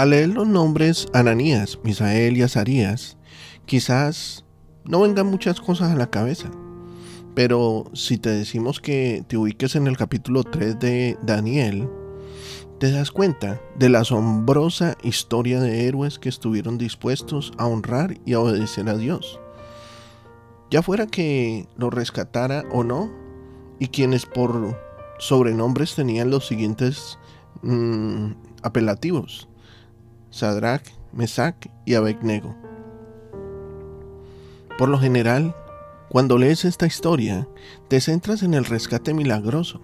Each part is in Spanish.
Al leer los nombres Ananías, Misael y Azarías, quizás no vengan muchas cosas a la cabeza. Pero si te decimos que te ubiques en el capítulo 3 de Daniel, te das cuenta de la asombrosa historia de héroes que estuvieron dispuestos a honrar y a obedecer a Dios. Ya fuera que lo rescatara o no, y quienes por sobrenombres tenían los siguientes mm, apelativos: Sadrach, Mesach y Abednego. Por lo general, cuando lees esta historia, te centras en el rescate milagroso,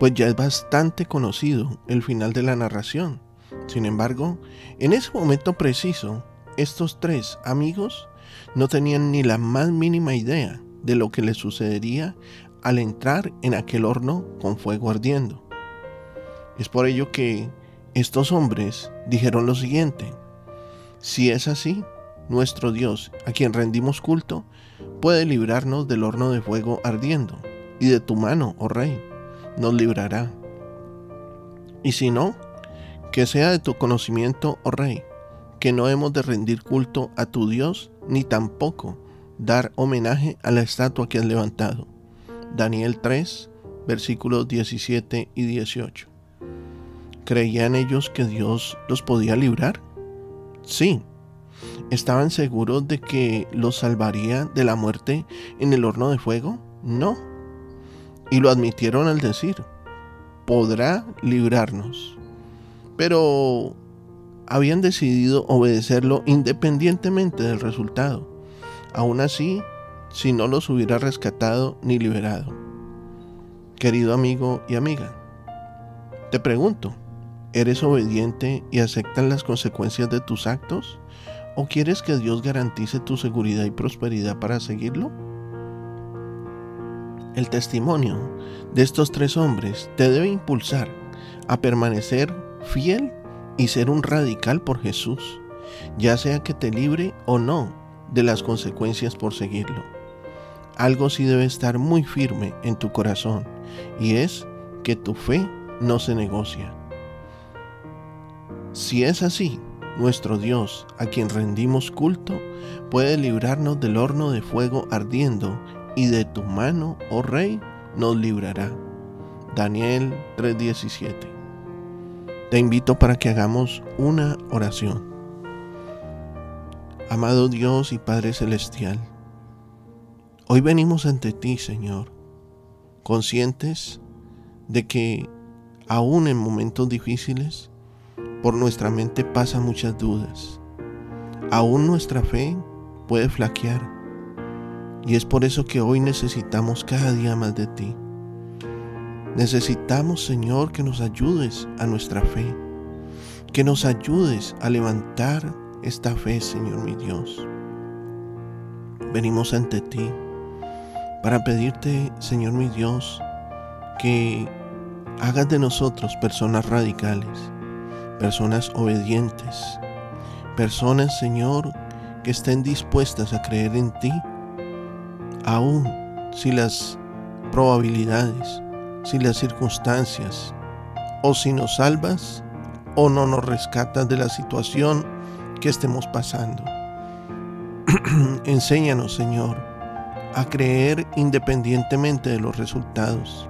pues ya es bastante conocido el final de la narración. Sin embargo, en ese momento preciso, estos tres amigos no tenían ni la más mínima idea de lo que les sucedería al entrar en aquel horno con fuego ardiendo. Es por ello que estos hombres dijeron lo siguiente, si es así, nuestro Dios, a quien rendimos culto, puede librarnos del horno de fuego ardiendo, y de tu mano, oh rey, nos librará. Y si no, que sea de tu conocimiento, oh rey, que no hemos de rendir culto a tu Dios, ni tampoco dar homenaje a la estatua que has levantado. Daniel 3, versículos 17 y 18. ¿Creían ellos que Dios los podía librar? Sí. ¿Estaban seguros de que los salvaría de la muerte en el horno de fuego? No. Y lo admitieron al decir, podrá librarnos. Pero habían decidido obedecerlo independientemente del resultado. Aún así, si no los hubiera rescatado ni liberado. Querido amigo y amiga, te pregunto, ¿eres obediente y aceptas las consecuencias de tus actos? ¿O quieres que Dios garantice tu seguridad y prosperidad para seguirlo? El testimonio de estos tres hombres te debe impulsar a permanecer fiel y ser un radical por Jesús, ya sea que te libre o no de las consecuencias por seguirlo algo sí debe estar muy firme en tu corazón y es que tu fe no se negocia. Si es así, nuestro Dios, a quien rendimos culto, puede librarnos del horno de fuego ardiendo y de tu mano, oh Rey, nos librará. Daniel 3:17. Te invito para que hagamos una oración. Amado Dios y Padre Celestial, Hoy venimos ante ti, Señor, conscientes de que aún en momentos difíciles, por nuestra mente pasan muchas dudas. Aún nuestra fe puede flaquear. Y es por eso que hoy necesitamos cada día más de ti. Necesitamos, Señor, que nos ayudes a nuestra fe. Que nos ayudes a levantar esta fe, Señor mi Dios. Venimos ante ti para pedirte, Señor mi Dios, que hagas de nosotros personas radicales, personas obedientes, personas, Señor, que estén dispuestas a creer en ti, aun si las probabilidades, si las circunstancias, o si nos salvas o no nos rescatas de la situación que estemos pasando. Enséñanos, Señor, a creer independientemente de los resultados,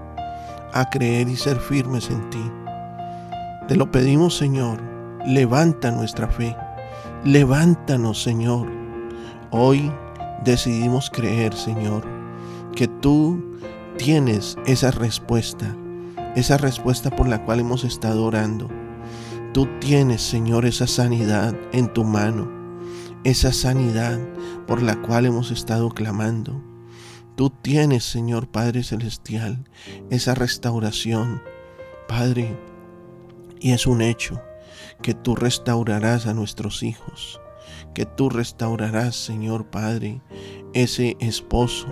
a creer y ser firmes en ti. Te lo pedimos, Señor, levanta nuestra fe, levántanos, Señor. Hoy decidimos creer, Señor, que tú tienes esa respuesta, esa respuesta por la cual hemos estado orando. Tú tienes, Señor, esa sanidad en tu mano, esa sanidad por la cual hemos estado clamando. Tú tienes, Señor Padre Celestial, esa restauración, Padre, y es un hecho que tú restaurarás a nuestros hijos, que tú restaurarás, Señor Padre, ese esposo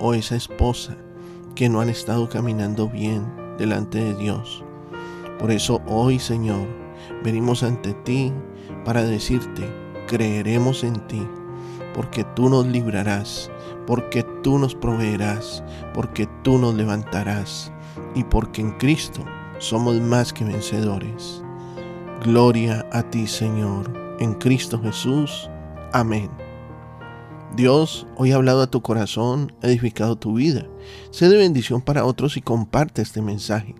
o esa esposa que no han estado caminando bien delante de Dios. Por eso hoy, Señor, venimos ante ti para decirte, creeremos en ti porque tú nos librarás, porque tú nos proveerás, porque tú nos levantarás y porque en Cristo somos más que vencedores. Gloria a ti, Señor, en Cristo Jesús. Amén. Dios hoy ha hablado a tu corazón, edificado tu vida. Sé de bendición para otros y comparte este mensaje.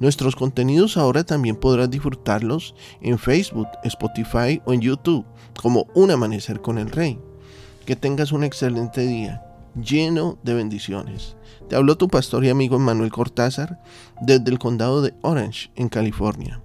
Nuestros contenidos ahora también podrás disfrutarlos en Facebook, Spotify o en YouTube como Un Amanecer con el Rey. Que tengas un excelente día lleno de bendiciones. Te habló tu pastor y amigo Manuel Cortázar desde el condado de Orange, en California.